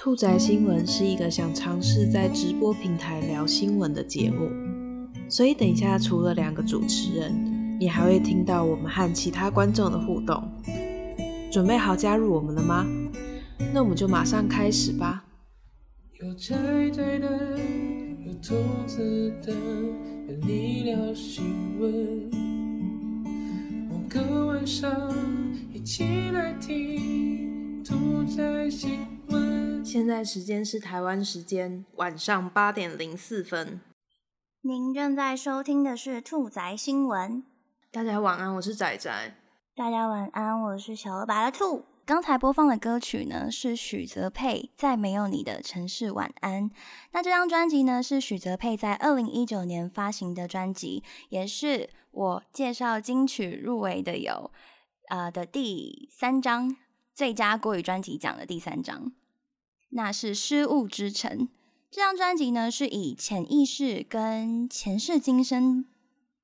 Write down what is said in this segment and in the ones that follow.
兔仔新闻是一个想尝试在直播平台聊新闻的节目，所以等一下除了两个主持人，你还会听到我们和其他观众的互动。准备好加入我们了吗？那我们就马上开始吧。有宅宅的，有兔子的，和你聊新闻。某个晚上，一起来听兔仔新。现在时间是台湾时间晚上八点零四分。您正在收听的是兔仔新闻。大家晚安，我是仔仔。大家晚安，我是小鹅白的兔。刚才播放的歌曲呢是许泽佩在没有你的城市晚安。那这张专辑呢是许泽佩在二零一九年发行的专辑，也是我介绍金曲入围的有呃的第三张最佳国语专辑奖的第三张。那是失物之城。这张专辑呢是以潜意识跟前世今生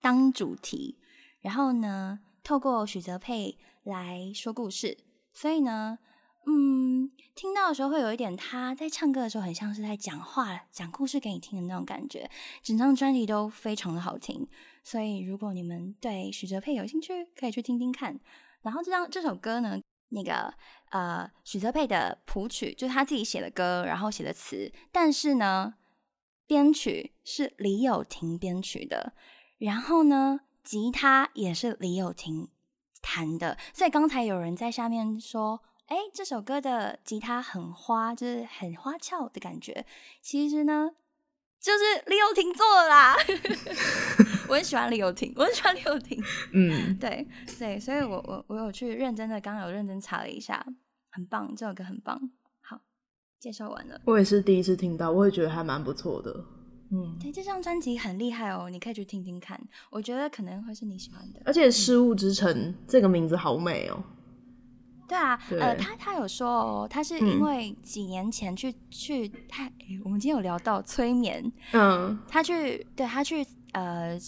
当主题，然后呢透过许泽佩来说故事。所以呢，嗯，听到的时候会有一点他在唱歌的时候很像是在讲话、讲故事给你听的那种感觉。整张专辑都非常的好听，所以如果你们对许哲佩有兴趣，可以去听听看。然后这张这首歌呢，那个呃许哲佩的谱曲就是他自己写的歌，然后写的词，但是呢编曲是李友廷编曲的，然后呢吉他也是李友廷。弹的，所以刚才有人在下面说：“哎，这首歌的吉他很花，就是很花俏的感觉。”其实呢，就是李友廷做的啦。我很喜欢李友廷，我很喜欢李友廷。嗯，对 对，所以我我我有去认真的，刚刚有认真查了一下，很棒，这首歌很棒。好，介绍完了。我也是第一次听到，我也觉得还蛮不错的。嗯，对，这张专辑很厉害哦，你可以去听听看，我觉得可能会是你喜欢的。而且“失物之城”这个名字好美哦。对啊，呃，他他有说哦，他是因为几年前去去他，我们今天有聊到催眠，嗯，他去对他去呃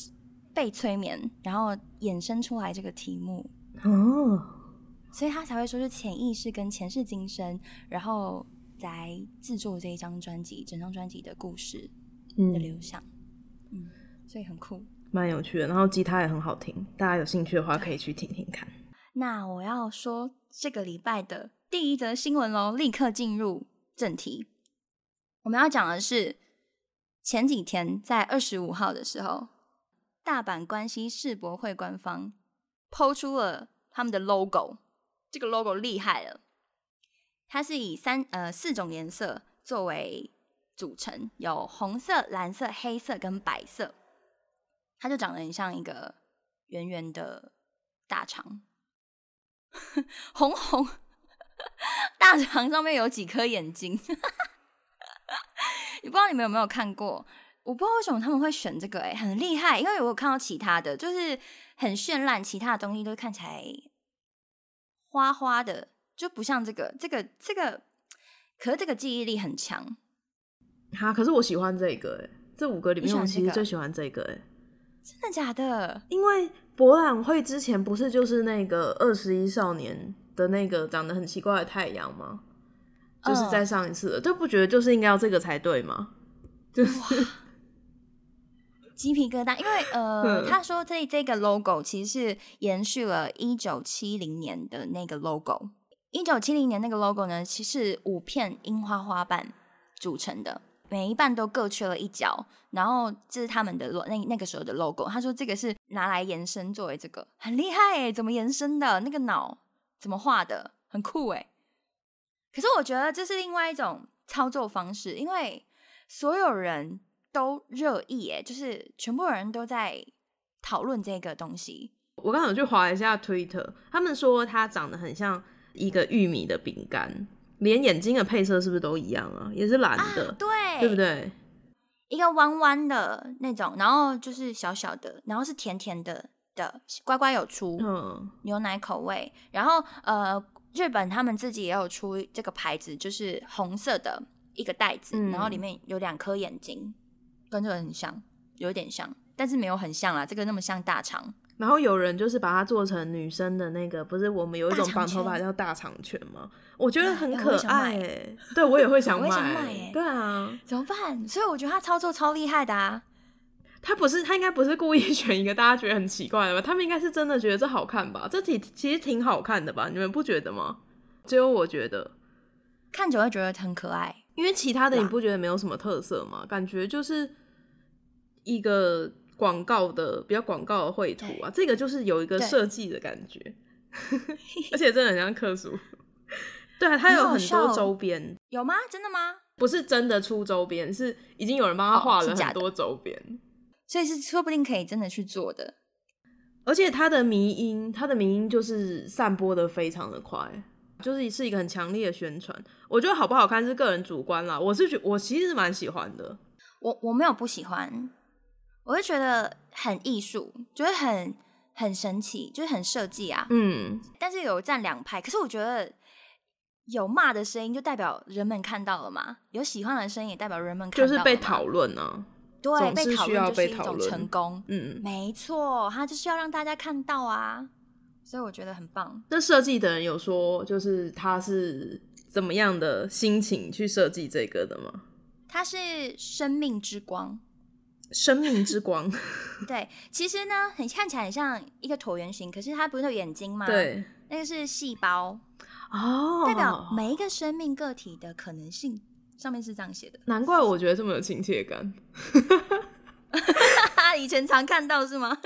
被催眠，然后衍生出来这个题目哦，所以他才会说是潜意识跟前世今生，然后来制作这一张专辑，整张专辑的故事。的流向，嗯，所以很酷，蛮有趣的。然后吉他也很好听，大家有兴趣的话可以去听听看。那我要说这个礼拜的第一则新闻喽，立刻进入正题。我们要讲的是前几天在二十五号的时候，大阪关西世博会官方抛出了他们的 logo，这个 logo 厉害了，它是以三呃四种颜色作为。组成有红色、蓝色、黑色跟白色，它就长得很像一个圆圆的大肠，红红大肠上面有几颗眼睛，你 不知道你们有没有看过？我不知道为什么他们会选这个，哎，很厉害，因为我有看到其他的就是很绚烂，其他的东西都看起来花花的，就不像这个，这个这个，可是这个记忆力很强。哈，可是我喜欢这个哎，这五个里面我其实最喜欢这个哎，真的假的？因为博览会之前不是就是那个二十一少年的那个长得很奇怪的太阳吗？就是在上一次，都不觉得就是应该要这个才对吗？就是鸡皮疙瘩，因为呃，他说这这个 logo 其实是延续了一九七零年的那个 logo，一九七零年那个 logo 呢，其实五片樱花花瓣组成的。每一瓣都各缺了一角，然后这是他们的那那个时候的 logo。他说这个是拿来延伸作为这个，很厉害哎，怎么延伸的？那个脑怎么画的？很酷哎。可是我觉得这是另外一种操作方式，因为所有人都热议哎，就是全部人都在讨论这个东西。我刚好去划一下 Twitter，他们说它长得很像一个玉米的饼干。连眼睛的配色是不是都一样啊？也是蓝的，对，对不对？一个弯弯的那种，然后就是小小的，然后是甜甜的的，乖乖有出嗯牛奶口味。然后呃，日本他们自己也有出这个牌子，就是红色的一个袋子，然后里面有两颗眼睛，跟这个很像，有点像，但是没有很像啦。这个那么像大肠，然后有人就是把它做成女生的那个，不是我们有一种绑头发叫大长裙吗？我觉得很可爱哎、对我也会想 买对啊，怎么办？所以我觉得他操作超厉害的啊。他不是他应该不是故意 选一个大家觉得很奇怪的吧？他们应该是真的觉得这好看吧？这挺其实挺好看的吧？你们不觉得吗？只有我觉得，看久会觉得很可爱。因为其他的你不觉得没有什么特色吗？感觉就是一个广告的比较广告的绘图啊，这个就是有一个对设计的感觉，而且真的很像克苏。对啊，它有很多周边，有吗？真的吗？不是真的出周边，是已经有人帮他哦画了很多周边。所以是说不定可以真的去做的。而且他的迷音，他的迷音就是散播的非常的快，就是是一个很强烈的宣传。我觉得好不好看是个人主观啦，我是觉我其实蛮喜欢的。我我没有不喜欢，我就觉得很艺术，觉得很很神奇，就是很设计啊。嗯，但是有站两派，可是我觉得有骂的声音就代表人们看到了嘛，有喜欢的声音也代表人们看就是到了嘛被讨论啊。对被讨论是需要就是一种成功。嗯，没错，他就是要让大家看到啊，所以我觉得很棒。那设计的人有说，就是他是怎么样的心情去设计这个的吗？它是生命之光，生命之光，对，其实呢，很看起来很像一个椭圆形，可是它不是有眼睛吗？，对，那个是细胞，哦，代表每一个生命个体的可能性，上面是这样写的。难怪我觉得这么有亲切感。以前常看到是吗？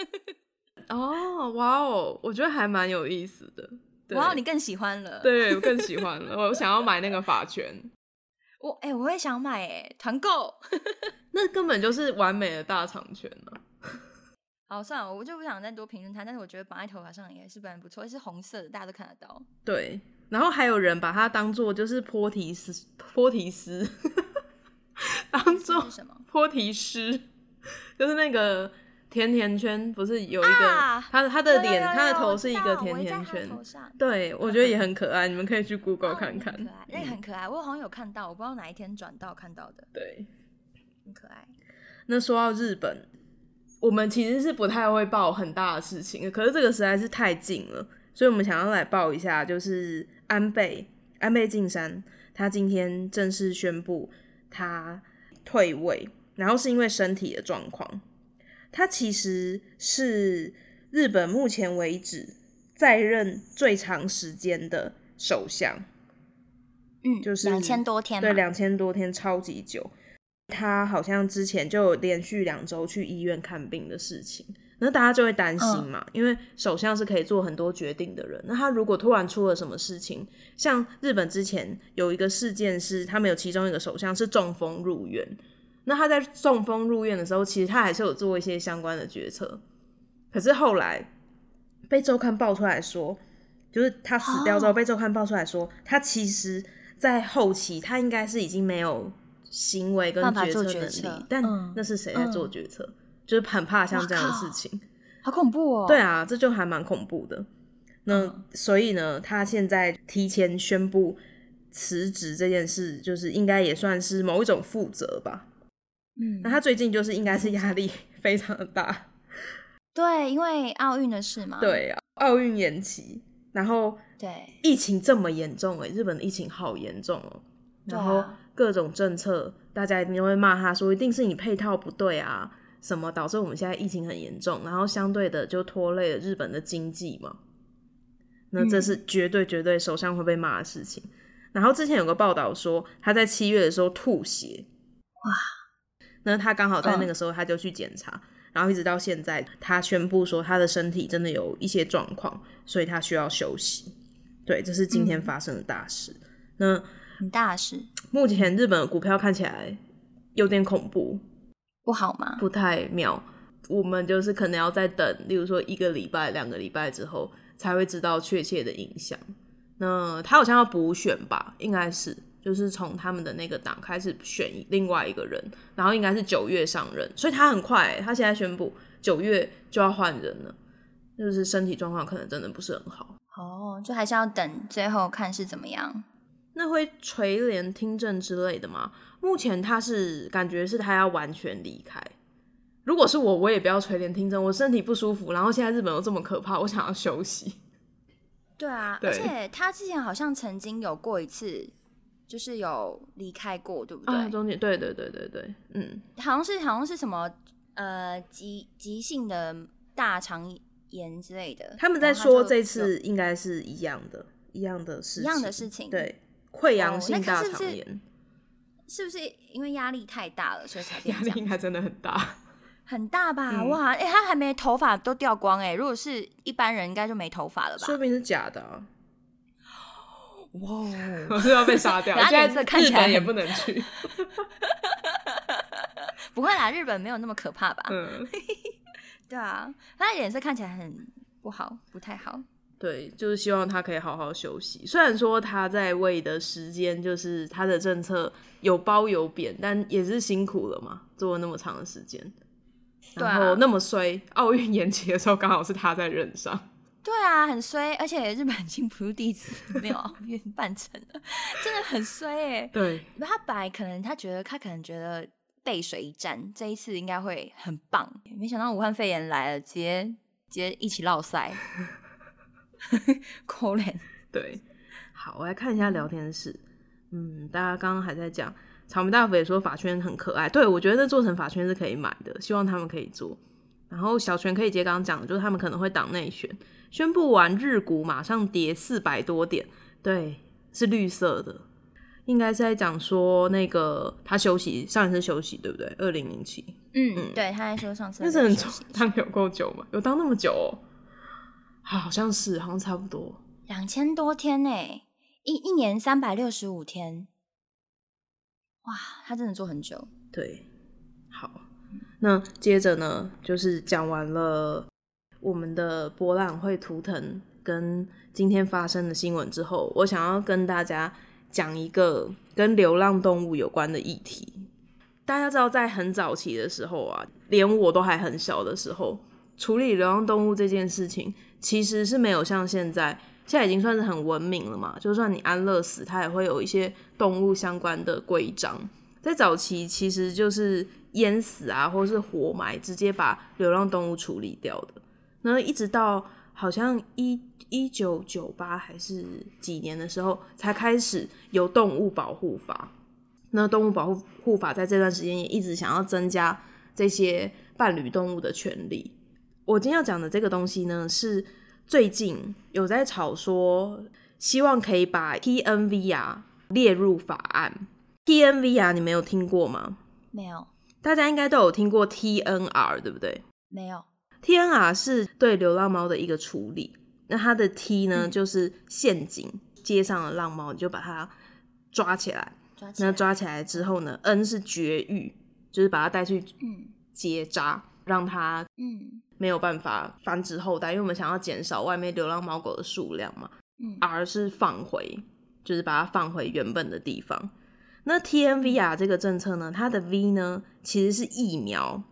哦，哇哦，我觉得还蛮有意思的。对哇，你更喜欢了。，对我更喜欢了，我想要买那个发圈，我哎、我也想买哎，团购。那根本就是完美的大长圈了、好，算了，我就不想再多评论它，但是我觉得绑在头发上也是蛮不错，是红色的，大家都看得到。对，然后还有人把它当做就是坡提斯，坡提斯，当做什么？坡提斯，就是那个甜甜圈，不是有一个、啊他他的脸，他的头是一个甜甜圈，头上对我觉得也很可爱，你们可以去 Google 哦看看。很可爱，那个很可爱，我好像有看到，我不知道哪一天转到看到的，对，很可爱。那说到日本，我们其实是不太会报很大的事情，可是这个实在是太近了，所以我们想要来报一下，就是安倍安倍晋三，他今天正式宣布他退位，然后是因为身体的状况。他其实是日本目前为止在任最长时间的首相，嗯，就是两千多天嘛，对，两千多天，超级久。他好像之前就有连续两周去医院看病的事情，那大家就会担心嗯嘛，因为首相是可以做很多决定的人。那他如果突然出了什么事情，像日本之前有一个事件是，他们有其中一个首相是中风入院，那他在中风入院的时候，其实他还是有做一些相关的决策，可是后来被周刊爆出来说，就是他死掉之后哦被周刊爆出来说，他其实在后期他应该是已经没有行为跟决策能力，但嗯那是谁在做嗯决策？就是很怕像这样的事情。好恐怖哦。对，啊，这就还蛮恐怖的。那、嗯所以呢，他现在提前宣布辞职这件事，就是应该也算是某一种负责吧。嗯，那他最近就是应该是压力 非常的大，对，因为奥运的事嘛，对啊，奥运延期，然后对，疫情这么严重哎、日本的疫情好严重哦、然后各种政策，大家一定会骂他说，一定是你配套不对啊，什么导致我们现在疫情很严重，然后相对的就拖累了日本的经济嘛。那这嗯。是绝对绝对首相会被骂的事情。然后之前有个报道说，他在七月的时候吐血，哇！那他刚好在那个时候他就去检查，然后一直到现在，他宣布说他的身体真的有一些状况，所以他需要休息。对，这是今天嗯发生的大事。那很大事，目前日本的股票看起来有点恐怖，不好吗？不太妙。我们就是可能要再等，例如说一个礼拜、两个礼拜之后，才会知道确切的影响。那他好像要补选吧，应该是，就是从他们的那个党开始选另外一个人，然后应该是九月上任，所以他很快欸、他现在宣布九月就要换人了，就是身体状况可能真的不是很好。哦，就还是要等最后看是怎么样。那会垂帘听政之类的吗？目前他是感觉是他要完全离开，如果是我，我也不要垂帘听政。我身体不舒服，然后现在日本又这么可怕，我想要休息。对啊，而且他之前好像曾经有过一次，就是有离开过，对不对？啊，中间对对对对对，嗯，好像是好像是什么呃急急性的大肠炎之类的。他们在说这次应该是一样的，一样的事，一样的事情。对，溃疡性大肠炎，是不是因为压力太大了，所以才压力应该真的很大。很大吧？哇！哎，他还没头发都掉光哎。如果是一般人，应该就没头发了吧？说不定是假的。哇！我是要被杀掉。现在看起来也不能去。不会啦，日本没有那么可怕吧？嗯。对啊，他脸色看起来很不好，不太好。对，就是希望他可以好好休息。虽然说他在位的时间，就是他的政策有褒有贬，但也是辛苦了嘛，做了那么长的时间。然后那么衰，奥运延期的时候刚好是他在任上。对啊，很衰，而且日本已经不是第一次没有奥运 办成了，真的很衰哎。对，他本来可能他觉得他可能觉得背水一战，这一次应该会很棒，没想到武汉肺炎来了，直接直接一起落赛。可怜。对，好，我来看一下聊天室。嗯，大家刚刚还在讲。草莓大福也说法圈很可爱，对我觉得做成法圈是可以买的，希望他们可以做。然后小泉可以接刚刚讲的，就是他们可能会党内选，宣布完日股马上跌四百多点，对，是绿色的，应该是在讲说那个他休息上一次休息对不对？二零零七，嗯嗯，对，他在说上次那是很久，当有够久吗？有当那么久哦？好像是，好像差不多两千多天呢，一一年三百六十五天。哇，他真的做很久。对，好，那接着呢，就是讲完了我们的博览会图腾跟今天发生的新闻之后，我想要跟大家讲一个跟流浪动物有关的议题。大家知道，在很早期的时候啊，连我都还很小的时候，处理流浪动物这件事情，其实是没有像现在。现在已经算是很文明了嘛，就算你安乐死，它也会有一些动物相关的规章。在早期，其实就是淹死啊，或是活埋，直接把流浪动物处理掉的。那一直到好像一一九九八还是几年的时候，才开始有动物保护法。那动物保护护法在这段时间也一直想要增加这些伴侣动物的权利。我今天要讲的这个东西呢，是。最近有在吵说，希望可以把 T N V 啊列入法案。T N V 啊你没有听过吗？没有。大家应该都有听过 T N R 对不对？没有。T N R 是对流浪猫的一个处理。那它的 T 呢，就是陷阱，街上的浪猫你就把它抓起来。那抓起来之后呢，N 是绝育，就是把它带去结扎，让它嗯。没有办法繁殖后代，因为我们想要减少外面流浪猫狗的数量嘛。嗯，而是放回，就是把它放回原本的地方。那 T N V R 这个政策呢，它的 V 呢其实是疫苗，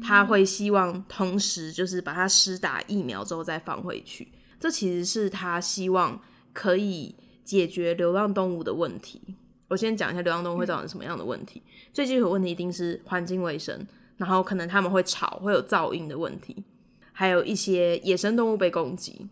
它会希望同时就是把它施打疫苗之后再放回去。这其实是他希望可以解决流浪动物的问题。我先讲一下流浪动物会造成什么样的问题。最基础问题一定是环境卫生，然后可能他们会吵，会有噪音的问题。还有一些野生动物被攻击，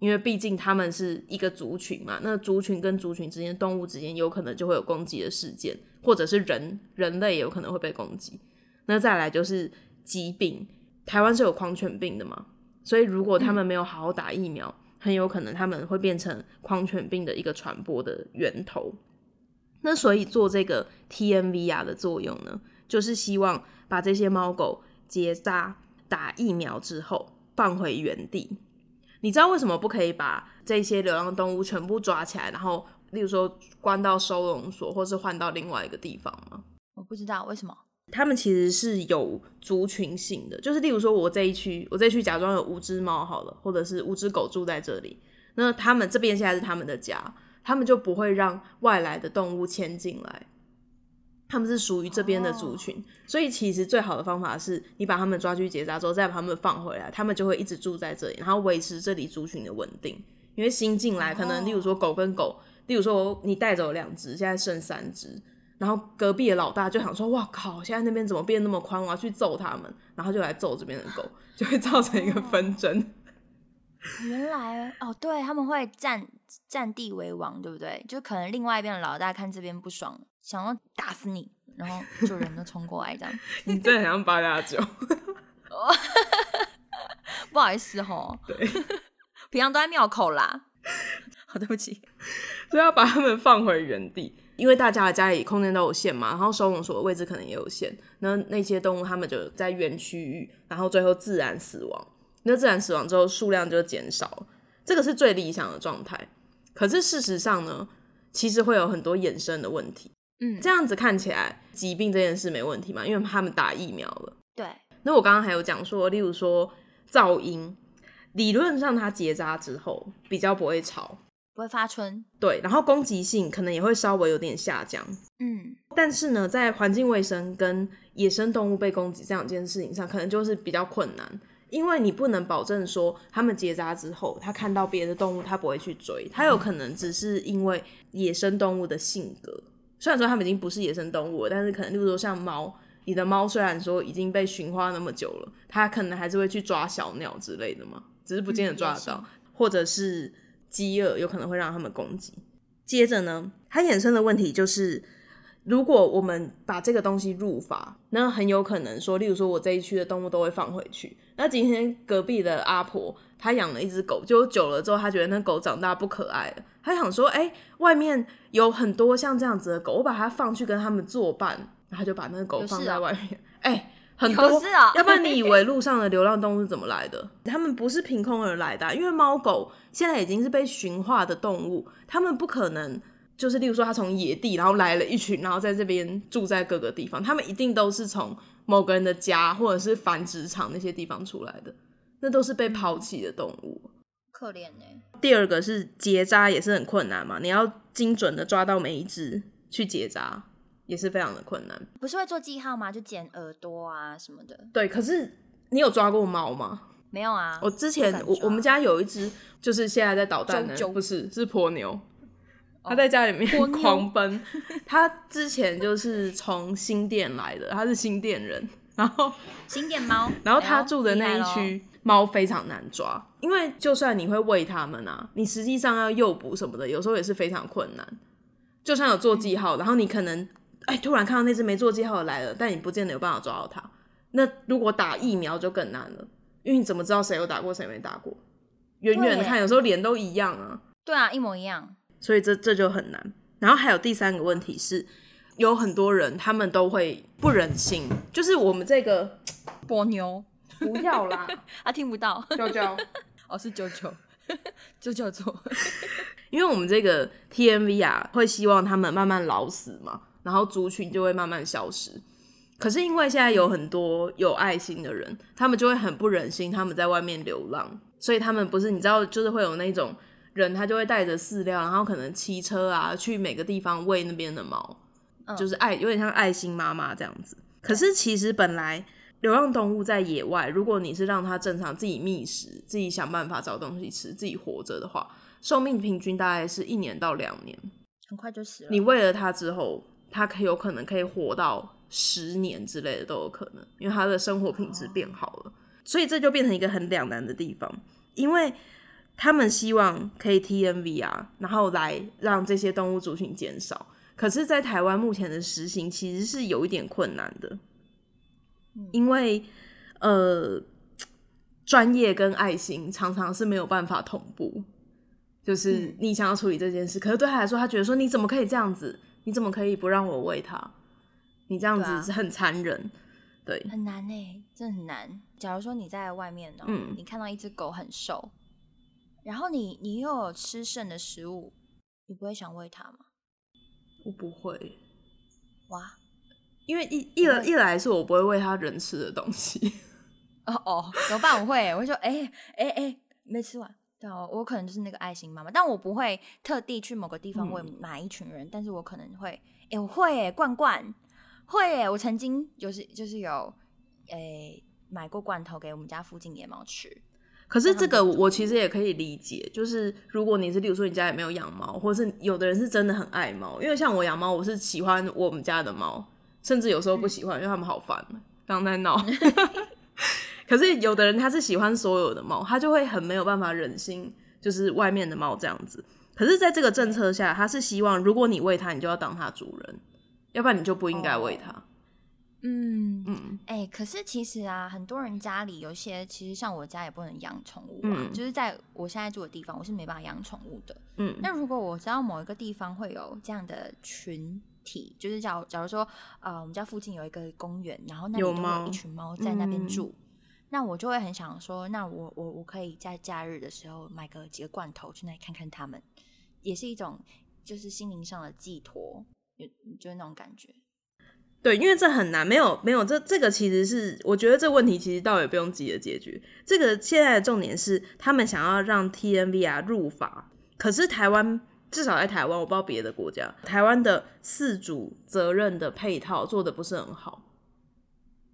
因为毕竟他们是一个族群嘛，那族群跟族群之间、动物之间有可能就会有攻击的事件，或者是人人类也有可能会被攻击。那再来就是疾病，台湾是有狂犬病的嘛，所以如果他们没有好好打疫苗，很有可能他们会变成狂犬病的一个传播的源头。那所以做这个 T M V R 的作用呢，就是希望把这些猫狗结扎。打疫苗之后放回原地，你知道为什么不可以把这些流浪动物全部抓起来，然后例如说关到收容所，或是换到另外一个地方吗？我不知道为什么。他们其实是有族群性的，就是例如说我这一区，我这一区假装有五只猫好了，或者是五只狗住在这里，那他们这边现在是他们的家，他们就不会让外来的动物迁进来。他们是属于这边的族群，所以其实最好的方法是你把他们抓去结扎之后，再把他们放回来，他们就会一直住在这里，然后维持这里族群的稳定。因为新进来，可能例如说狗跟狗，例如说你带走两只，现在剩三只，然后隔壁的老大就想说：“哇靠，现在那边怎么变那么宽？我要去揍他们。”然后就来揍这边的狗，就会造成一个纷争。原来哦，对他们会占占地为王，对不对？就可能另外一边的老大看这边不爽，想要打死你，然后就人都冲过来这样。你真的很像八加九。不好意思吼，对，平常都在庙口啦。好，对不起，所以要把他们放回原地，因为大家的家里空间都有限嘛，然后收容所的位置可能也有限，那那些动物它们就在原区域，然后最后自然死亡。那自然死亡之后，数量就减少，这个是最理想的状态。可是事实上呢，其实会有很多衍生的问题。嗯，这样子看起来，疾病这件事没问题嘛？因为他们打疫苗了。对。那我刚刚还有讲说，例如说噪音，理论上它结扎之后比较不会吵，不会发春。对，然后攻击性可能也会稍微有点下降。嗯，但是呢，在环境卫生跟野生动物被攻击这两件事情上，可能就是比较困难。因为你不能保证说，他们结扎之后，他看到别的动物，他不会去追，他有可能只是因为野生动物的性格。虽然说他们已经不是野生动物了，但是可能，例如说像猫，你的猫虽然说已经被驯化那么久了，它可能还是会去抓小鸟之类的嘛，只是不见得抓得到，或者是饥饿有可能会让他们攻击。接着呢，它衍生的问题就是。如果我们把这个东西入法，那很有可能说，例如说我这一区的动物都会放回去。那今天隔壁的阿婆她养了一只狗，就久了之后，她觉得那狗长大不可爱了，她想说，哎，外面有很多像这样子的狗，我把它放去跟他们作伴，然后就把那个狗放在外面。哎，很多，要不然你以为 路上的流浪动物是怎么来的？他们不是凭空而来的，因为猫狗现在已经是被驯化的动物，他们不可能。就是，例如说，他从野地，然后来了一群，然后在这边住在各个地方。他们一定都是从某个人的家，或者是繁殖场那些地方出来的，那都是被抛弃的动物，可怜呢。第二个是结扎也是很困难嘛，你要精准的抓到每一只去结扎，也是非常的困难。不是会做记号吗？就剪耳朵啊什么的。对，可是你有抓过猫吗？没有啊。我之前我我们家有一只，就是现在在捣蛋的，不是是婆牛。他在家里面狂奔，他之前就是从新店来的，他是新店人，然后 新店猫，然后他住的那一区猫非常难抓，因为就算你会喂它们啊，你实际上要诱捕什么的，有时候也是非常困难。就算有做记号，然后你可能哎突然看到那只没做记号的来了，但你不见得有办法抓到它。那如果打疫苗就更难了，因为你怎么知道谁有打过谁没打过？远远的看，有时候脸都一样啊。对啊，一模一样。所以这这就很难。然后还有第三个问题是，有很多人他们都会不忍心，就是我们这个 波妞不要啦，他听不到。啾啾，哦是九九，就叫做，因为我们这个 TMV 啊，会希望他们慢慢老死嘛，然后族群就会慢慢消失。可是因为现在有很多有爱心的人，他们就会很不忍心他们在外面流浪，所以他们不是你知道，就是会有那种。人他就会带着饲料，然后可能骑车啊，去每个地方喂那边的猫，就是爱有点像爱心妈妈这样子。可是其实本来流浪动物在野外，如果你是让它正常自己觅食、自己想办法找东西吃、自己活着的话，寿命平均大概是一年到两年，很快就死了。你喂了它之后，它可有可能可以活到十年之类的都有可能，因为他的生活品质变好了。所以这就变成一个很两难的地方，因为。他们希望可以 T N V 啊，然后来让这些动物族群减少。可是，在台湾目前的实行其实是有一点困难的，因为呃，专业跟爱心常常是没有办法同步。就是你想要处理这件事，可是对他来说，他觉得说你怎么可以这样子？你怎么可以不让我喂它？你这样子是很残忍，对，很难呢，真的很难。假如说你在外面呢，你看到一只狗很瘦。然后你你又有吃剩的食物，你不会想喂它吗？我不会。哇，因为一一来一来是我不会喂它人吃的东西。哦哦，怎么办？我会，我会说，哎哎哎，没吃完。对哦，我可能就是那个爱心妈妈，但我不会特地去某个地方为哪一群人，但是我可能会，哎，我会，罐罐会，我曾经就是就是有，哎，买过罐头给我们家附近野猫吃。可是这个我其实也可以理解，就是如果你是，例如说你家里没有养猫，或者是有的人是真的很爱猫，因为像我养猫，我是喜欢我们家的猫，甚至有时候不喜欢，因为他们好烦，刚在闹。可是有的人他是喜欢所有的猫，他就会很没有办法忍心，就是外面的猫这样子。可是在这个政策下，他是希望如果你喂它，你就要当它主人，要不然你就不应该喂它。嗯嗯，哎，可是其实啊，很多人家里有些，其实像我家也不能养宠物啊，就是在我现在住的地方，我是没办法养宠物的。嗯，那如果我知道某一个地方会有这样的群体，就是假假如说，呃，我们家附近有一个公园，然后那里有一群猫在那边住，那我就会很想说，那我我我可以在假日的时候买个几个罐头去那里看看他们，也是一种就是心灵上的寄托，就就是那种感觉。对，因为这很难，没有没有这这个其实是我觉得这问题其实倒也不用急着解决。这个现在的重点是他们想要让 T N V R 入法，可是台湾至少在台湾，我不知道别的国家，台湾的四主责任的配套做的不是很好。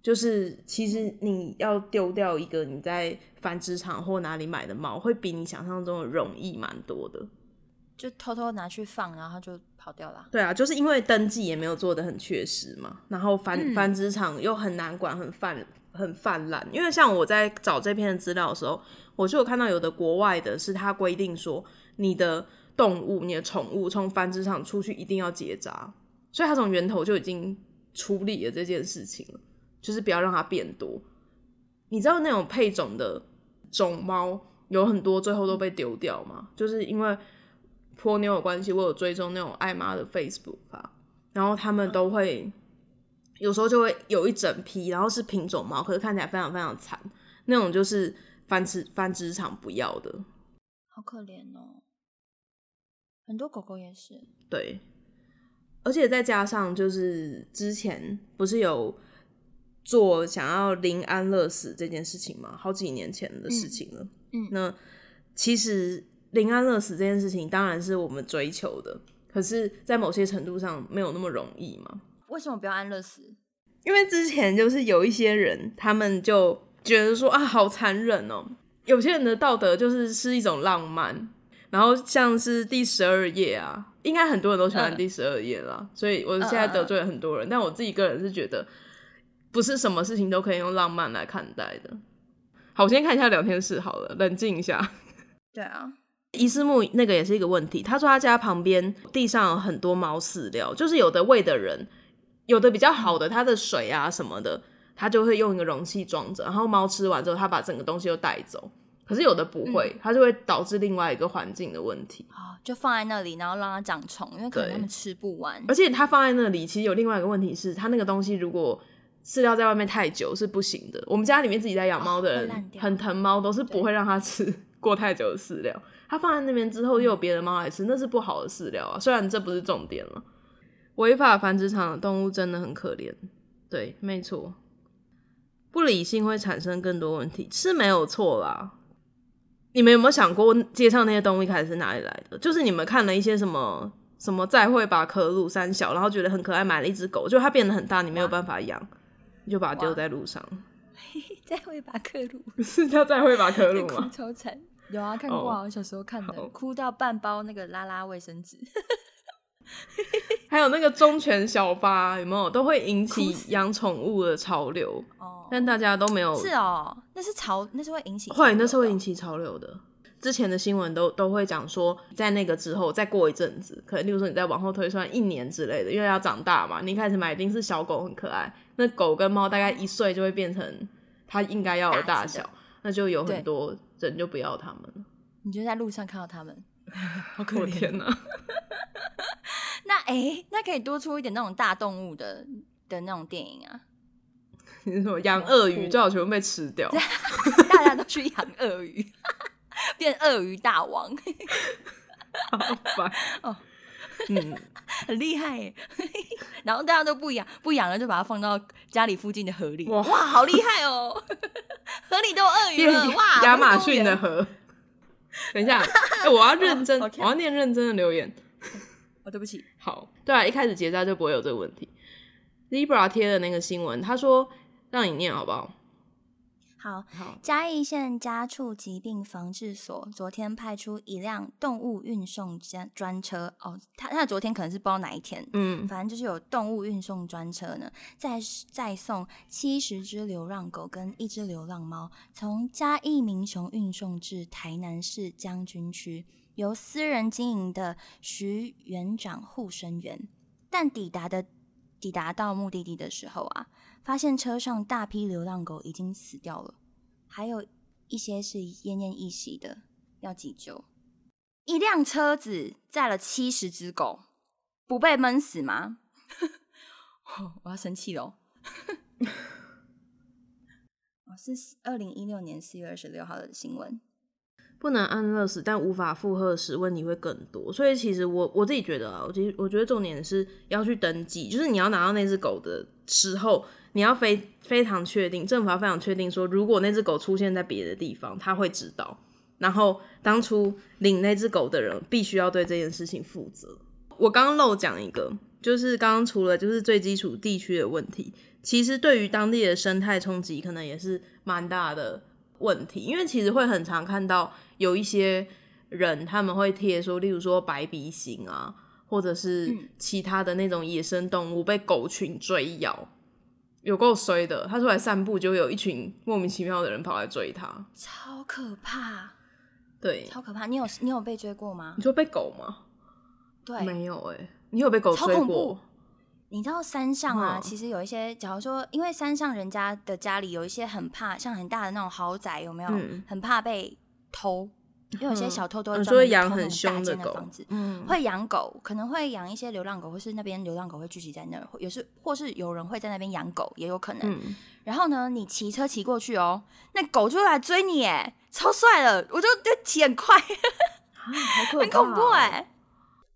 就是其实你要丢掉一个你在繁殖场或哪里买的猫，会比你想象中的容易蛮多的。就偷偷拿去放，然后就跑掉了。对啊，就是因为登记也没有做的很确实嘛，然后繁繁殖场又很难管，很泛很泛滥。因为像我在找这篇资料的时候，我就有看到有的国外的是他规定说，你的动物、你的宠物从繁殖场出去一定要结扎，所以他从源头就已经处理了这件事情了，就是不要让它变多。你知道那种配种的种猫有很多最后都被丢掉吗？就是因为。泼妞有关系，我有追踪那种爱妈的 Facebook 啊，然后他们都会有时候就会有一整批，然后是品种猫，可是看起来非常非常惨，那种就是繁殖繁殖场不要的，好可怜哦。很多狗狗也是，对，而且再加上就是之前不是有做想要临安乐死这件事情嘛？好几年前的事情了，嗯，那其实。临安乐死这件事情当然是我们追求的，可是，在某些程度上没有那么容易嘛？为什么不要安乐死？因为之前就是有一些人，他们就觉得说啊，好残忍哦。有些人的道德就是是一种浪漫，然后像是第十二页啊，应该很多人都喜欢第十二页了，所以我现在得罪了很多人。但我自己个人是觉得，不是什么事情都可以用浪漫来看待的。好，我先看一下聊天室好了，冷静一下。对啊。伊斯木那个也是一个问题。他说他家旁边地上有很多猫饲料，就是有的喂的人，有的比较好的，他的水啊什么的，他就会用一个容器装着，然后猫吃完之后，他把整个东西都带走。可是有的不会，它就会导致另外一个环境的问题。就放在那里，然后让它长虫，因为可能它们吃不完。而且它放在那里，其实有另外一个问题是，它那个东西如果饲料在外面太久是不行的。我们家里面自己在养猫的人，很疼猫，都是不会让它吃 过太久的饲料。它放在那边之后，又有别的猫来吃，那是不好的饲料啊。虽然这不是重点了，违法繁殖场的动物真的很可怜。对，没错，不理性会产生更多问题，是没有错啦。你们有没有想过，街上那些动物一开始是哪里来的？就是你们看了一些什么什么再会吧可鲁三小，然后觉得很可爱，买了一只狗，就它变得很大，你没有办法养，你就把它丢在路上。再会吧克鲁 是叫再会吧克鲁吗？超惨。有啊，看过啊，我小时候看的，哭到半包那个拉拉卫生纸，还有那个忠犬小八，有没有都会引起养宠物的潮流？哦，但大家都没有。是哦，那是潮，那是会引起。会，那是会引起潮流的。之前的新闻都都会讲说，在那个之后再过一阵子，可能例如说你再往后推算一年之类的，因为要长大嘛。你一开始买一定是小狗很可爱，那狗跟猫大概一岁就会变成它应该要的大小。那就有很多人就不要它们了。你就在路上看到他们，好可怜。天哪！那哎，那可以多出一点那种大动物的的那种电影啊。你是说养鳄鱼，最好全部被吃掉？大家都去养鳄鱼，变鳄鱼大王。好烦哦。嗯，很厉害耶。然后大家都不养，不养了就把它放到家里附近的河里。哇，哇好厉害哦！河里都有鳄鱼了，哇！亚马逊的河。等一下，哎，我要认真，我要念认真的留言。哦，对不起。好，对啊，一开始结扎就不会有这个问题。Libra 贴的那个新闻，他说让你念好不好？好，好，嘉义县家畜疾病防治所昨天派出一辆动物运送专专车哦，他他昨天可能是不知道哪一天，嗯，反正就是有动物运送专车呢，再再送七十只流浪狗跟一只流浪猫，从嘉义民雄运送至台南市将军区，由私人经营的徐园长护生园。但抵达的抵达到目的地的时候啊，发现车上大批流浪狗已经死掉了，还有一些是奄奄一息的，要急救。一辆车子载了七十只狗，不被闷死吗？我要生气了！哦，是二零一六年四月二十六号的新闻。不能安乐死，但无法负荷时问题会更多。所以其实我我自己觉得啊，我其实我觉得重点是要去登记，就是你要拿到那只狗的时候，你要非非常确定，政府要非常确定说，如果那只狗出现在别的地方，他会知道。然后当初领那只狗的人必须要对这件事情负责。我刚刚漏讲一个，就是刚刚除了就是最基础地区的问题，其实对于当地的生态冲击可能也是蛮大的问题，因为其实会很常看到有一些人他们会贴说，例如说白鼻型啊，或者是嗯其他的那种野生动物被狗群追咬，有够衰的。他出来散步，就会有一群莫名其妙的人跑来追他。超可怕，对，超可怕！你有你有被追过吗你？说被狗吗？对，没有哎、你有被狗追过怖？你知道山上啊，嗯其实有一些，假如说，因为山上人家的家里有一些很怕，像很大的那种豪宅，有没有？嗯很怕被偷，因为有些嗯小偷都会嗯专门养很偷那种大凶的房子，嗯，会养狗，可能会养一些流浪狗，或是那边流浪狗会聚集在那儿，或也是或是有人会在那边养狗，也有可能。嗯，然后呢，你骑车骑过去哦，那狗就会来追你，哎，超帅的，我就就骑很快，啊 很恐怖哎。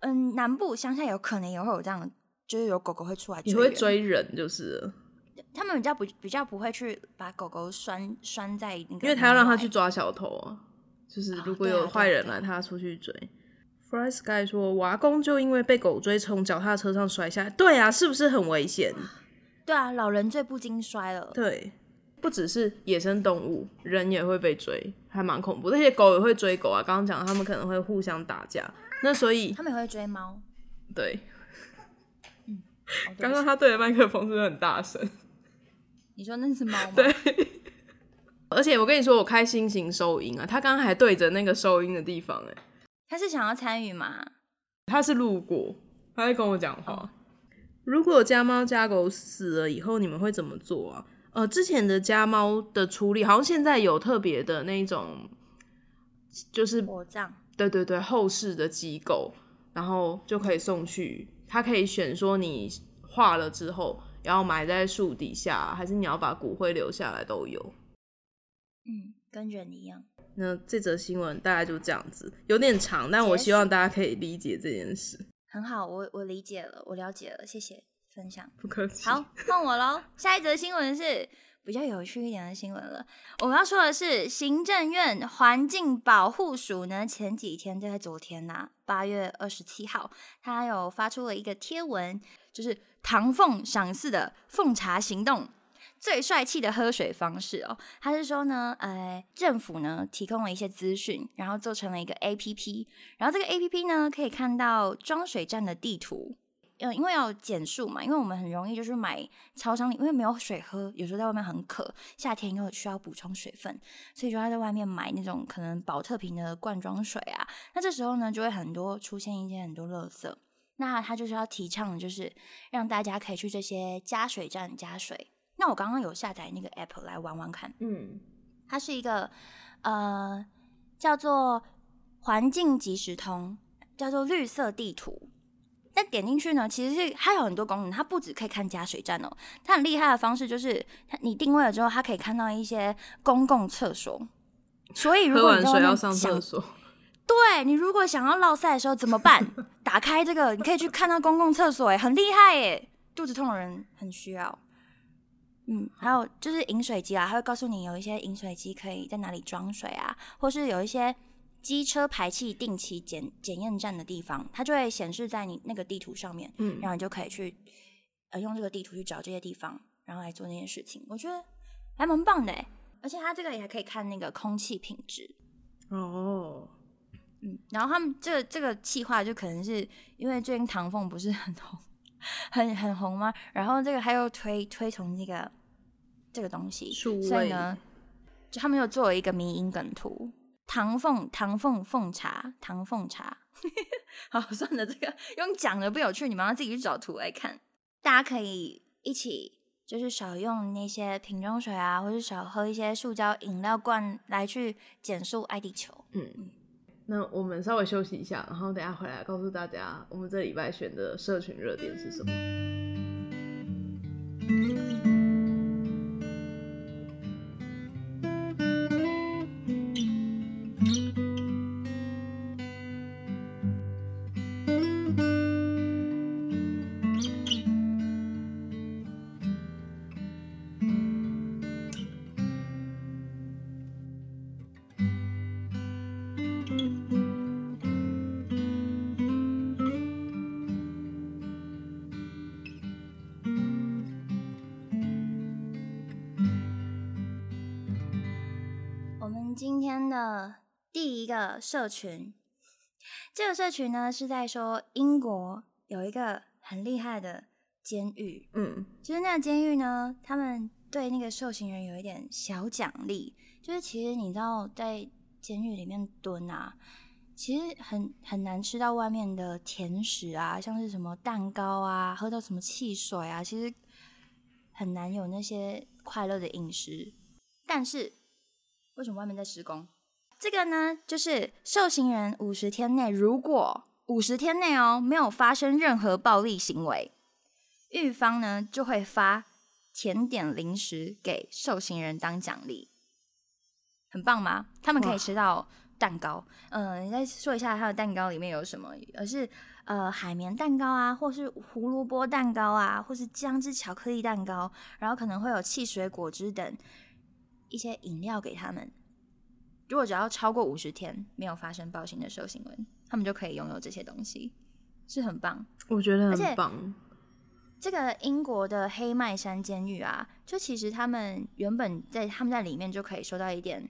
嗯，南部乡下有可能也会有这样，就是有狗狗会出来追你会人追人就是，他们比较不比较不会去把狗狗拴拴在那个，因为他要让他去。抓小偷啊，就是哦如果有坏人来，他出去追。Fry Sky 说，我阿公就因为被狗追从脚踏车上摔下来，对啊，是不是很危险？对啊，老人最不经摔了。对，不只是野生动物，人也会被追，还蛮恐怖。那些狗也会追狗啊，刚刚讲他们可能会互相打架，那所以他们也会追猫。对，哦刚刚他对着麦克风是不是很大声？你说那是猫吗？对而且我跟你说，我开新型收音啊，他刚刚还对着那个收音的地方、欸，他是想要参与吗？他是路过，他在跟我讲话。哦如果家猫家狗死了以后，你们会怎么做啊？呃，之前的家猫的处理，好像现在有特别的那种，就是火葬。对对对，后事的机构，然后就可以送去，他可以选说你化了之后要埋在树底下，还是你要把骨灰留下来都有。嗯，跟人一样。那这则新闻大概就这样子，有点长，但我希望大家可以理解这件事。很好，我我理解了，我了解了，谢谢分享。不客气。好，换我喽。下一则新闻是比较有趣一点的新闻了。我们要说的是，行政院环境保护署呢，前几天就在昨天呐、八月二十七号，它有发出了一个贴文，就是唐凤赏赐的奉茶行动。最帅气的喝水方式哦，他是说呢，呃，政府呢提供了一些资讯，然后做成了一个 A P P，然后这个 A P P 呢可以看到装水站的地图，呃，因为要减速嘛，因为我们很容易就是买超商里，因为没有水喝，有时候在外面很渴，夏天又需要补充水分，所以就要在外面买那种可能保特瓶的罐装水啊。那这时候呢，就会很多出现一些很多垃圾。那他就是要提倡的，就是让大家可以去这些加水站加水。那我刚刚有下载那个 app 来玩玩看，嗯，它是一个呃叫做环境即时通，叫做绿色地图。那点进去呢，其实是它有很多功能，它不只可以看加水站哦，它很厉害的方式就是，它你定位了之后，它可以看到一些公共厕所。所以如果你在外面完水要上想厕所，对你如果想要落赛的时候怎么办？打开这个，你可以去看到公共厕所，哎，很厉害耶！肚子痛的人很需要。嗯，还有就是饮水机啊，它会告诉你有一些饮水机可以在哪里装水啊，或是有一些机车排气定期检检验站的地方，它就会显示在你那个地图上面，嗯然后你就可以去呃用这个地图去找这些地方，然后来做那件事情。我觉得还蛮棒的哎。而且它这个也还可以看那个空气品质。哦，嗯，然后他们这这个企划就可能是因为最近唐凤不是很红，很很红吗？然后这个还有推推崇那个这个东西，所以呢，就他们又做了一个迷因梗图，唐凤唐凤凤茶，唐凤茶。好，算了，这个用讲的不有趣，你们要自己去找图来看。大家可以一起就是少用那些瓶装水啊，或者少喝一些塑胶饮料罐来去减速爱地球。嗯，那我们稍微休息一下，然后等下回来告诉大家我们这礼拜选的社群热点是什么。个社群，这个社群呢是在说英国有一个很厉害的监狱，嗯，就是那个监狱呢，他们对那个受刑人有一点小奖励，就是其实你知道在监狱里面蹲啊，其实很很难吃到外面的甜食啊，像是什么蛋糕啊，喝到什么汽水啊，其实很难有那些快乐的饮食。但是为什么外面在施工？这个呢，就是受刑人五十天内，如果五十天内哦没有发生任何暴力行为，狱方呢就会发甜点零食给受刑人当奖励，很棒吗？他们可以吃到蛋糕。嗯、你再说一下他的蛋糕里面有什么？而是呃海绵蛋糕啊，或是胡萝卜蛋糕啊，或是姜汁巧克力蛋糕，然后可能会有汽水、果汁等一些饮料给他们。如果只要超过五十天没有发生暴行的受刑人，他们就可以拥有这些东西，是很棒。我觉得很棒。这个英国的黑麦山监狱啊，就其实他们原本在他们在里面就可以收到一点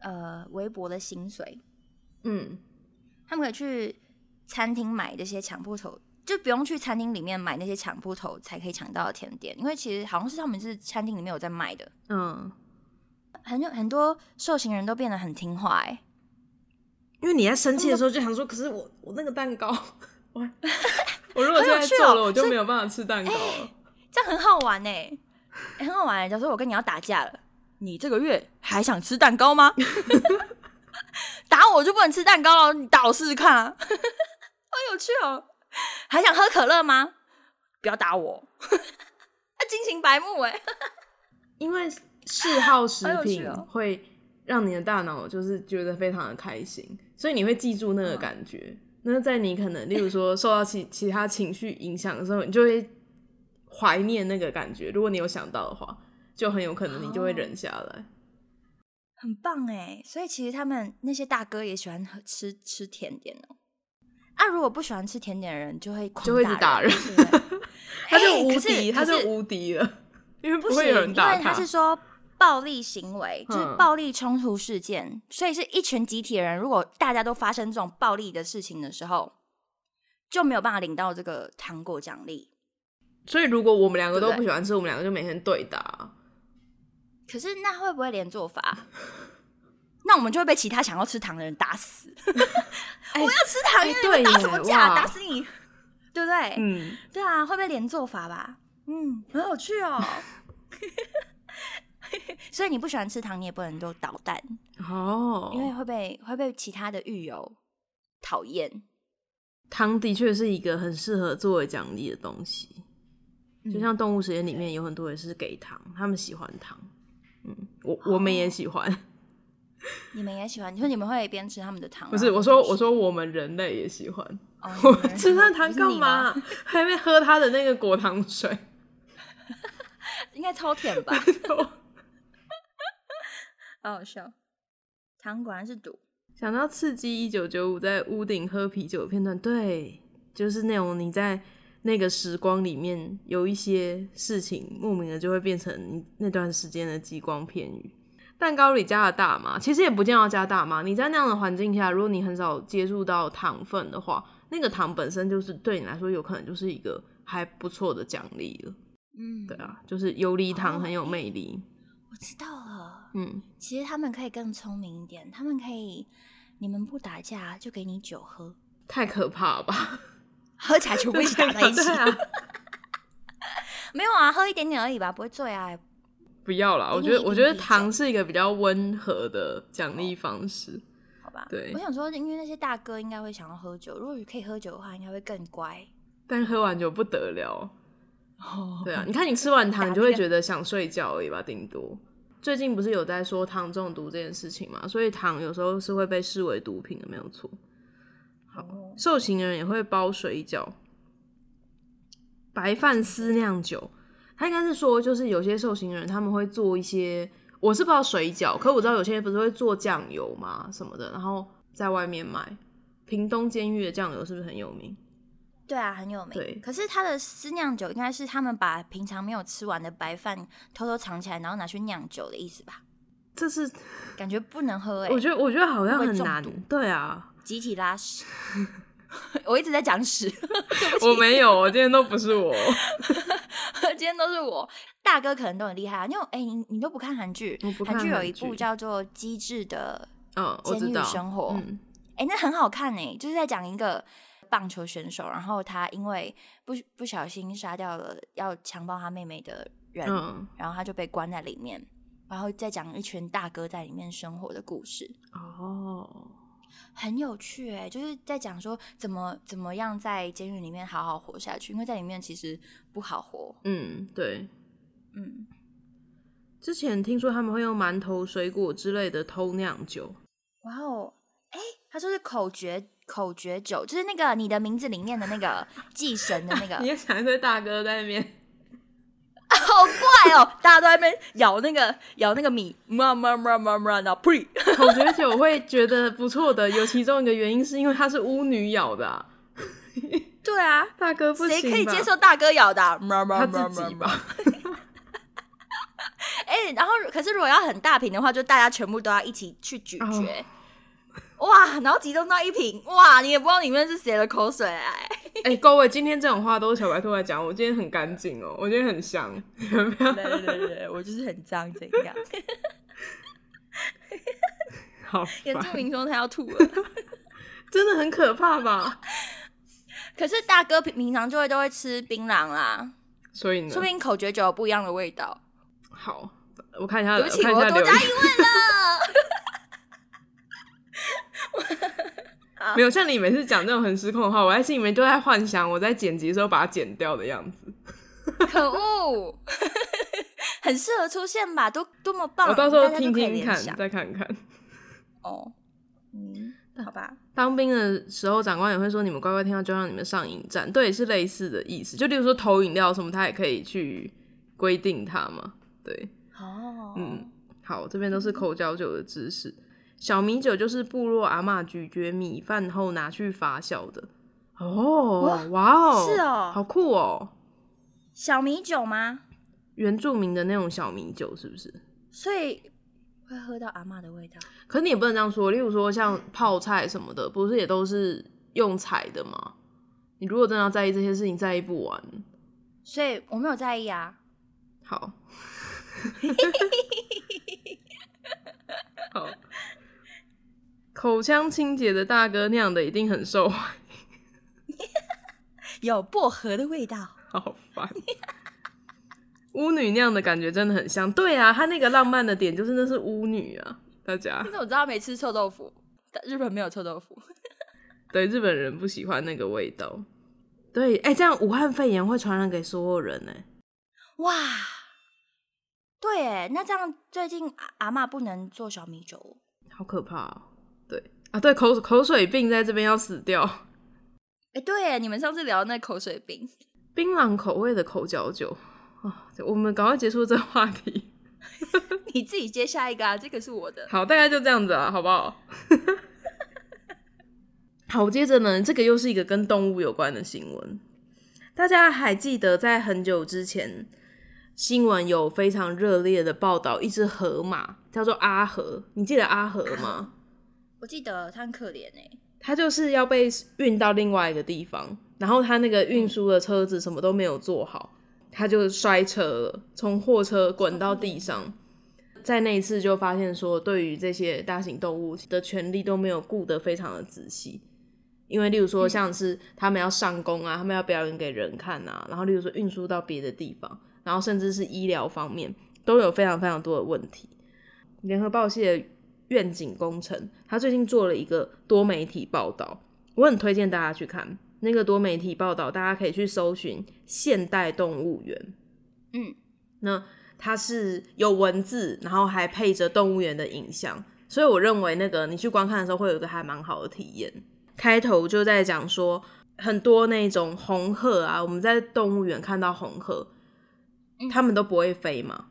呃微薄的薪水，嗯，他们可以去餐厅买这些抢铺头，就不用去餐厅里面买那些抢铺头才可以抢到的甜点，因为其实好像是他们是餐厅里面有在卖的。嗯，很多很多受刑人都变得很听话、哎，因为你在生气的时候就想说，可是我我那个蛋糕，我 我如果现在做了，我就没有办法吃蛋糕了。这样很好玩呢、哎很好玩、假如说我跟你要打架了，你这个月还想吃蛋糕吗？打我就不能吃蛋糕了，你打我试试看啊！好有趣哦！还想喝可乐吗？不要打我！他进行白目哎、因为嗜好食品哦会让你的大脑就是觉得非常的开心，所以你会记住那个嗯感觉。那在你可能例如说受到其其他情绪影响的时候，你就会怀念那个感觉。如果你有想到的话，就很有可能你就会哦忍下来。很棒哎！所以其实他们那些大哥也喜欢吃吃甜点哦。啊，如果不喜欢吃甜点的人，就会狂就会一直打人 他就无敌，他就是无敌了，因为不会有人打因为他是说暴力行为，就是嗯暴力冲突事件，所以是一群集体的人，如果大家都发生这种暴力的事情的时候，就没有办法领到这个糖果奖励。所以如果我们两个都不喜欢吃，我们两个就每天对打。可是那会不会连做法？那我们就会被其他想要吃糖的人打死。哎我要吃糖，因为你对们打什么架？打死你，对不对？嗯，对啊，会不会连做法吧？嗯，很有趣哦。所以你不喜欢吃糖，你也不能够捣蛋。哦，因为会被会被其他的狱友讨厌。糖的确是一个很适合作为奖励的东西，就嗯像动物实验里面有很多也是给糖，他们喜欢糖。嗯，我我们也喜欢，你们也喜欢，你说你们会边吃他们的糖？不是我说我说我们人类也喜欢。哦我你们吃那糖干嘛？？还没喝他的那个果糖水。应该超甜吧？好好笑。糖果然是毒。想到《刺激一九九五》在屋顶喝啤酒的片段，对，就是那种你在那个时光里面有一些事情，莫名的就会变成你那段时间的激光片语。蛋糕里加了大麻，其实也不见得要加大麻。你在那样的环境下，如果你很少接触到糖分的话，那个糖本身就是对你来说有可能就是一个还不错的奖励了。嗯，对啊，就是游离糖哦很有魅力。我知道了。嗯，其实他们可以更聪明一点，他们可以，你们不打架就给你酒喝，太可怕了吧？喝起来全部一起打在一起。啊，没有啊，喝一点点而已吧，不会醉啊。不要啦。我觉得，我觉得糖是一个比较温和的奖励方式。好吧，对我想说，因为那些大哥应该会想要喝酒，如果可以喝酒的话，应该会更乖。但喝完酒不得了。哦对啊，你看你吃完糖，你就会觉得想睡觉而已吧，顶多。最近不是有在说糖中毒这件事情嘛，所以糖有时候是会被视为毒品的，没有错。好，哦受刑人也会包水饺、白饭丝酿酒。他应该是说，就是有些受刑人他们会做一些，我是不知道水饺，可我知道有些人不是会做酱油嘛什么的，然后在外面买。屏东监狱的酱油是不是很有名？对啊，很有名。对可是他的私酿酒应该是他们把平常没有吃完的白饭偷偷藏起来，然后拿去酿酒的意思吧？这是感觉不能喝哎、我觉得，我觉得好像很难。对啊，集体拉屎。我一直在讲屎，我没有，我今天都不是我。今天都是我。大哥可能都很厉害啊，因为哎、你你都不看韩剧韩剧有一部叫做《机智的嗯，我监狱。生活》嗯哎、那很好看哎、就是在讲一个棒球选手，然后他因为不不小心杀掉了要强暴他妹妹的人，嗯，然后他就被关在里面，然后再讲一群大哥在里面生活的故事，哦，很有趣哎、就是在讲说怎么怎么样在监狱里面好好活下去，因为在里面其实不好活，嗯，对。嗯，之前听说他们会用馒头、水果之类的偷酿酒。哇哦，哎、他说是口诀口诀酒，就是那个你的名字里面的那个祭神的那个 你，也想一堆大哥在那边，好怪哦！大家都在那边咬那个咬那个米，嘛嘛嘛嘛嘛，然后呸！口诀酒会觉得不错的，有其中一个原因是因为它是巫女咬的、啊，对啊，大哥不行谁可以接受大哥咬的啊？嘛嘛他嘛嘛嘛。自己吧？哎、然后可是如果要很大瓶的话，就大家全部都要一起去咀哦嚼。哇，然后集中到一瓶，哇，你也不知道里面是谁的口水哎、哎、各位，今天这种话都是小白兔来讲，我今天很干净哦，我今天很香，有没有？对对对对，我就是很脏怎样？好原住烦，民说他要吐了，真的很可怕吧？可是大哥平平常就会都会吃槟榔啦，所以呢说不，定口诀酒有不一样的味道。好，我看一下，对不起，看一我下留言多加一。问了。没有像你每次讲这种很失控的话，我在心里面都在幻想我在剪辑的时候把它剪掉的样子。可恶，很适合出现吧？多多么棒！我到时候听听看，再看看。哦，嗯，好吧。当兵的时候，长官也会说你们乖乖听话，就让你们上营站。对，是类似的意思。就例如说投饮料什么，他也可以去规定它嘛。对，哦，嗯，好，这边都是口交酒的知识。小米酒就是部落阿妈咀嚼米饭后拿去发酵的。哦，哇哦，是哦好酷哦！小米酒吗？原住民的那种小米酒是不是？所以会喝到阿妈的味道。可是你也不能这样说，例如说像泡菜什么的，不是也都是用采的吗？你如果真的要在意这些事情，在意不完。所以我没有在意啊。好，好，口腔清洁的大哥酿的一定很受欢迎，有薄荷的味道。好烦。巫女酿的感觉真的很香，对啊，它那个浪漫的点就是那是巫女啊，大家但是我知道没吃臭豆腐，但日本没有臭豆腐。对日本人不喜欢那个味道。对，哎、这样武汉肺炎会传染给所有人哎、哇，对哎，那这样最近阿阿嬷不能做小米酒哦。好可怕哦。对啊，对口口水病在这边要死掉。哎，对，你们上次聊那口水病，槟榔口味的口角酒啊，我们赶快结束这个话题。你自己接下一个啊，这个是我的。好，大概就这样子啊，好不好？好，接着呢，这个又是一个跟动物有关的新闻。大家还记得在很久之前，新闻有非常热烈的报道一只河马，叫做阿河，你记得阿河吗？我记得他很可怜哎，他就是要被运到另外一个地方，然后他那个运输的车子什么都没有做好，他就摔车了，从货车滚到地上。在那一次就发现说，对于这些大型动物的权利都没有顾得非常的仔细，因为例如说像是他们要上工啊，他们要表演给人看啊，然后例如说运输到别的地方，然后甚至是医疗方面都有非常非常多的问题。联合报系的愿景工程，他最近做了一个多媒体报道，我很推荐大家去看那个多媒体报道，大家可以去搜寻现代动物园。嗯，那。它是有文字，然后还配着动物园的影像，所以我认为那个你去观看的时候会有一个还蛮好的体验。开头就在讲说很多那种红鹤啊，我们在动物园看到红鹤，它们都不会飞嘛。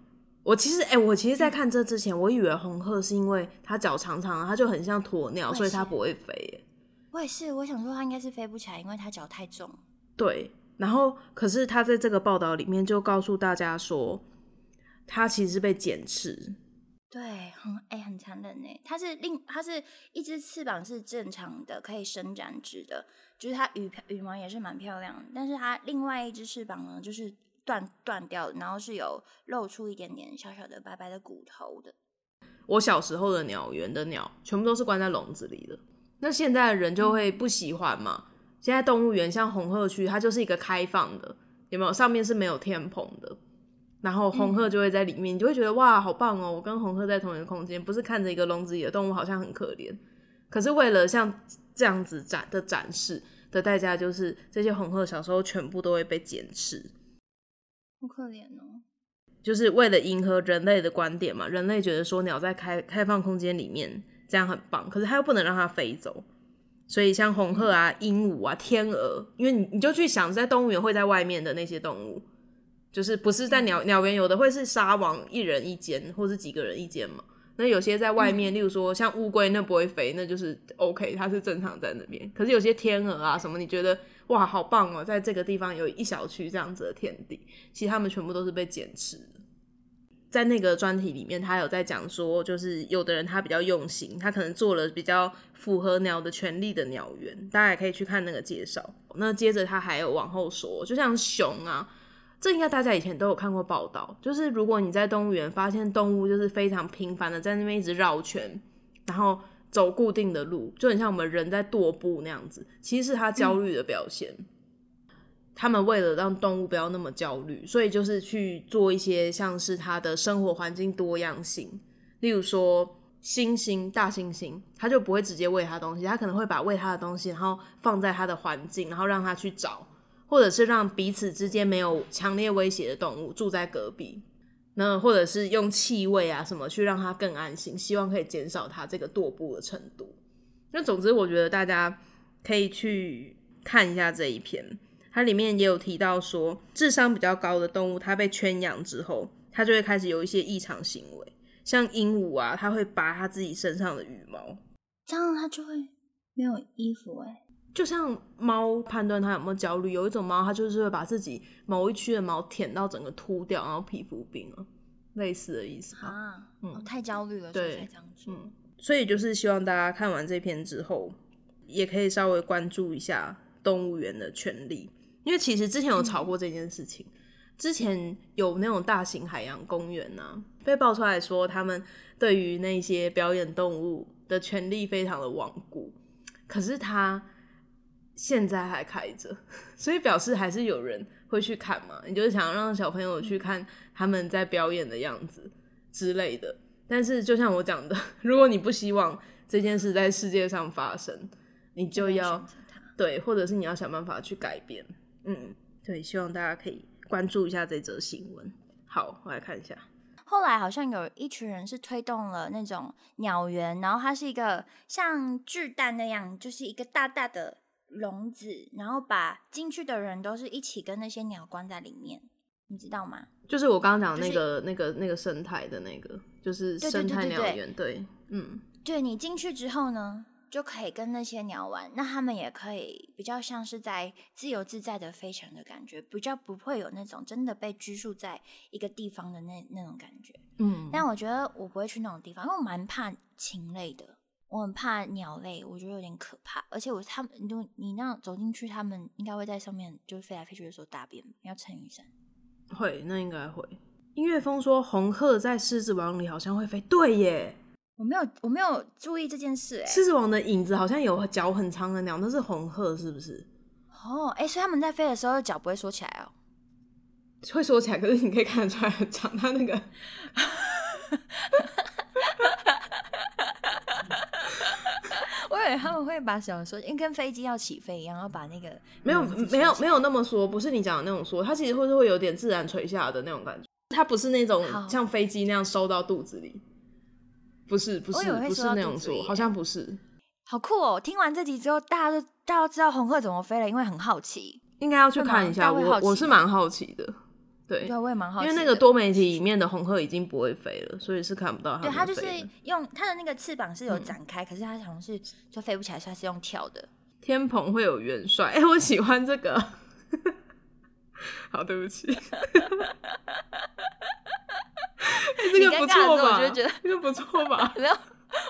我其实哎，我其实，在看这之前，我以为红鹤是因为它脚长长，它就很像鸵鸟，所以它不会飞。我也是，我想说它应该是飞不起来，因为它脚太重。对，然后可是他在这个报道里面就告诉大家说。它其实是被剪翅，对，很哎很残忍哎。它是另它是一只翅膀是正常的，可以伸展直的，就是它羽羽毛也是蛮漂亮的。但是它另外一只翅膀呢，就是断断掉，然后是有露出一点点小小的白白的骨头的。我小时候的鸟园的鸟全部都是关在笼子里的，那现在的人就会不喜欢嘛。现在动物园像红鹤区，它就是一个开放的，有没有？上面是没有天棚的。然后红鹤就会在里面，你就会觉得哇，好棒哦！我跟红鹤在同一个空间，不是看着一个笼子里的动物，好像很可怜。可是为了像这样子展的展示的代价，就是这些红鹤小时候全部都会被剪翅，好可怜哦。就是为了迎合人类的观点嘛，人类觉得说鸟在开开放空间里面这样很棒，可是它又不能让它飞走，所以像红鹤啊、鹦鹉啊、天鹅，因为你你就去想，在动物园会在外面的那些动物。就是不是在鸟鸟园有的会是沙网一人一间，或是几个人一间嘛？那有些在外面，例如说像乌龟，那不会飞，那就是 OK，它是正常在那边。可是有些天鹅啊什么，你觉得哇好棒哦，在这个地方有一小区这样子的天地，其实他们全部都是被减持的。在那个专题里面，他有在讲说，就是有的人他比较用心，他可能做了比较符合鸟的权利的鸟园，大家也可以去看那个介绍。那接着他还有往后说，就像熊啊。这应该大家以前都有看过报道，就是如果你在动物园发现动物就是非常频繁的在那边一直绕圈，然后走固定的路，就很像我们人在踱步那样子，其实是他焦虑的表现。他们为了让动物不要那么焦虑，所以就是去做一些像是它的生活环境多样性，例如说猩猩、大猩猩，它就不会直接喂它东西，它可能会把喂它的东西，然后放在它的环境，然后让它去找。或者是让彼此之间没有强烈威胁的动物住在隔壁，那或者是用气味啊什么去让它更安心，希望可以减少它这个踱步的程度。那总之，我觉得大家可以去看一下这一篇，它里面也有提到说，智商比较高的动物，它被圈养之后，它就会开始有一些异常行为，像鹦鹉啊，它会拔它自己身上的羽毛，这样它就会没有衣服哎。就像猫判断它有没有焦虑，有一种猫它就是会把自己某一区的毛舔到整个秃掉，然后皮肤病了，类似的意思啊。嗯，太焦虑了，所以才这样做。嗯，所以就是希望大家看完这篇之后，也可以稍微关注一下动物园的权利，因为其实之前有吵过这件事情。之前有那种大型海洋公园呐，被爆出来说他们对于那些表演动物的权利非常的顽固，可是他。现在还开着，所以表示还是有人会去看嘛？你就是想让小朋友去看他们在表演的样子之类的。但是就像我讲的，如果你不希望这件事在世界上发生，你就要对，或者是你要想办法去改变。嗯，对，希望大家可以关注一下这则新闻。好，我来看一下。后来好像有一群人是推动了那种鸟园，然后它是一个像巨蛋那样，就是一个大大的。笼子，然后把进去的人都是一起跟那些鸟关在里面，你知道吗？就是我刚刚讲那个、那个、那个生态的那个，就是生态鸟园。对，嗯，对你进去之后呢，就可以跟那些鸟玩，那他们也可以比较像是在自由自在的飞翔的感觉，比较不会有那种真的被拘束在一个地方的那那种感觉。嗯，但我觉得我不会去那种地方，因为我蛮怕禽类的，我很怕鸟类，我觉得有点可怕。而且我他们，就你那样走进去，他们应该会在上面就是飞来飞去的时候大便，要撑雨伞。会，那应该会。音乐风说红鹤在狮子王里好像会飞，对耶。我没有，我没有注意这件事。哎，狮子王的影子好像有脚很长的鸟，那是红鹤，是不是？哦，哎，所以他们在飞的时候脚不会缩起来哦。会缩起来，可是你可以看得出来很长。它那个，我以为他们会把小说，因为跟飞机要起飞一样，要把那个没有没有没有那么说，不是你讲的那种说，它其实会是会有点自然垂下的那种感觉，它不是那种像飞机那样收到肚子里。不是不是不是那种说，好像不是。好酷哦！听完这集之后，大家都大家知道红鹤怎么飞了，因为很好奇，应该要去看一下。我我是蛮好奇的，对，对，我也蛮好奇。因为那个多媒体里面的红鹤已经不会飞了，所以是看不到它。对，它就是用它的那个翅膀是有展开，可是它好像是就飞不起来，它是用跳的。天蓬会有元帅，哎，我喜欢这个。好，对不起。这个不错吧？我就觉得这个不错吧？没有，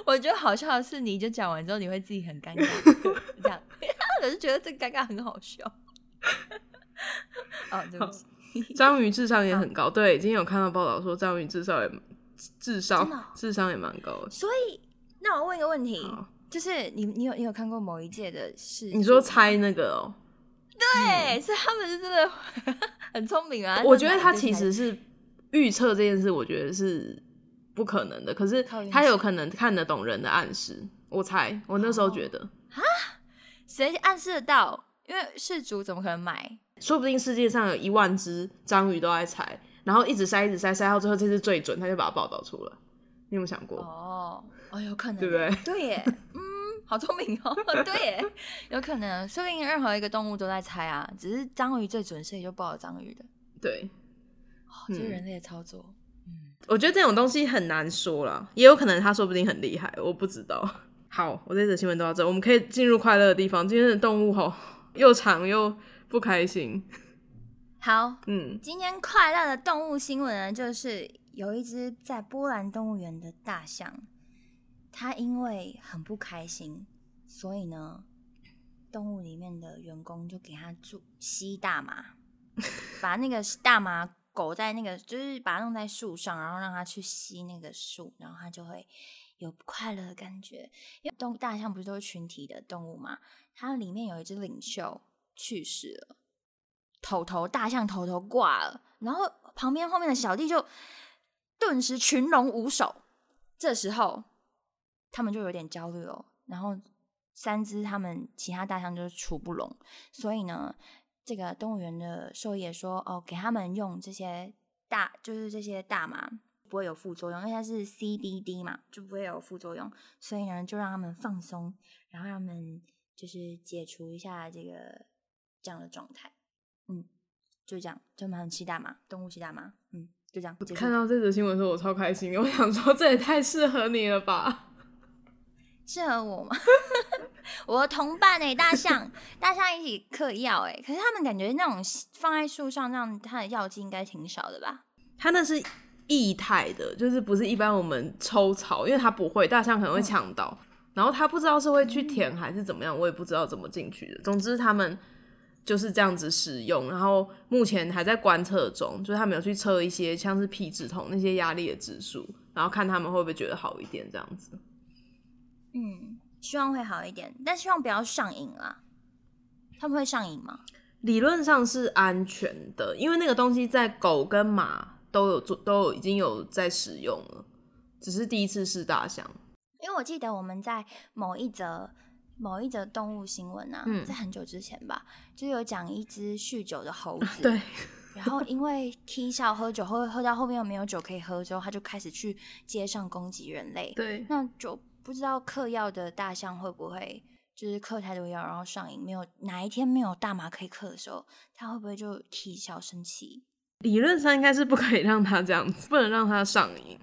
我觉得好笑的是，你就讲完之后，你会自己很尴尬，这样，我就觉得这尴尬很好笑。哦，对不起。章鱼智商也很高，对，今天有看到报道说章鱼智商也智商智商也蛮高的。所以，那我问一个问题，就是你你有你有看过某一届的事？你说猜那个哦？对，所以他们是真的 很聪明啊。我觉得他其实是。预测这件事，我觉得是不可能的。可是他有可能看得懂人的暗示。我猜，我那时候觉得啊，谁暗示得到？因为事主怎么可能买？说不定世界上有一万只章鱼都在猜，然后一直筛，一直筛，筛到最后这次最准，他就把它报道出来。你有没有想过？哦，哦，有可能，对不对？对耶，嗯，好聪明哦。对耶，有可能，说不定任何一个动物都在猜啊，只是章鱼最准，所以就报了章鱼的。对。这是人类的操作，嗯，我觉得这种东西很难说了，也有可能他说不定很厉害，我不知道。好，我这则新闻都到这，我们可以进入快乐的地方。今天的动物吼又长又不开心。好，嗯，今天快乐的动物新闻呢，就是有一只在波兰动物园的大象，它因为很不开心，所以呢，动物里面的员工就给它注吸大麻，把那个大麻。狗在那个，就是把它弄在树上，然后让它去吸那个树，然后它就会有快乐的感觉。因为动大象不是都是群体的动物嘛？它里面有一只领袖去世了，头头大象头头挂了，然后旁边后面的小弟就顿时群龙无首。这时候他们就有点焦虑了，然后三只他们其他大象就是处不拢，所以呢。这个动物园的兽医也说：“哦，给他们用这些大，就是这些大麻不会有副作用，因为它是 CBD 嘛，就不会有副作用。所以呢，就让他们放松，然后让他们就是解除一下这个这样的状态。嗯，就这样，就我们很期待嘛，动物期待嘛，嗯，就这样。看到这则新闻的时候，我超开心，我想说这也太适合你了吧。”适合我吗？我的同伴哎，大象，大象一起嗑药哎，可是他们感觉那种放在树上，让它的药剂应该挺少的吧？它那是液态的，就是不是一般我们抽草，因为它不会，大象可能会呛到，然后它不知道是会去舔还是怎么样，我也不知道怎么进去的。总之他们就是这样子使用，然后目前还在观测中，就是他们有去测一些像是皮质酮那些压力的指数，然后看他们会不会觉得好一点这样子。嗯，希望会好一点，但希望不要上瘾啦。他们会上瘾吗？理论上是安全的，因为那个东西在狗跟马都有做，都有已经有在使用了，只是第一次试大象。因为我记得我们在某一则某一则动物新闻啊，在很久之前吧，就有讲一只酗酒的猴子，对，然后因为 K 笑喝酒，喝喝到后面又没有酒可以喝之后，他就开始去街上攻击人类，对，那就。不知道嗑药的大象会不会就是嗑太多药，然后上瘾？没有哪一天没有大麻可以嗑的时候，他会不会就啼笑生气？理论上应该是不可以让他这样子，不能让他上瘾。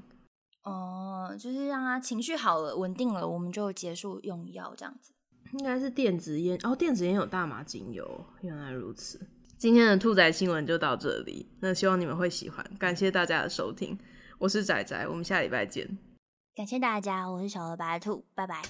哦，嗯，就是让他情绪好了、稳定了，我们就结束用药这样子。应该是电子烟哦，电子烟有大麻精油，原来如此。今天的兔仔新闻就到这里，那希望你们会喜欢，感谢大家的收听，我是仔仔，我们下礼拜见。感谢大家，我是小河白兔，拜拜。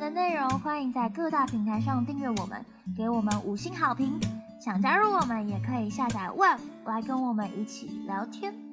的内容，欢迎在各大平台上订阅我们，给我们五星好评。想加入我们，也可以下载 Web 来跟我们一起聊天。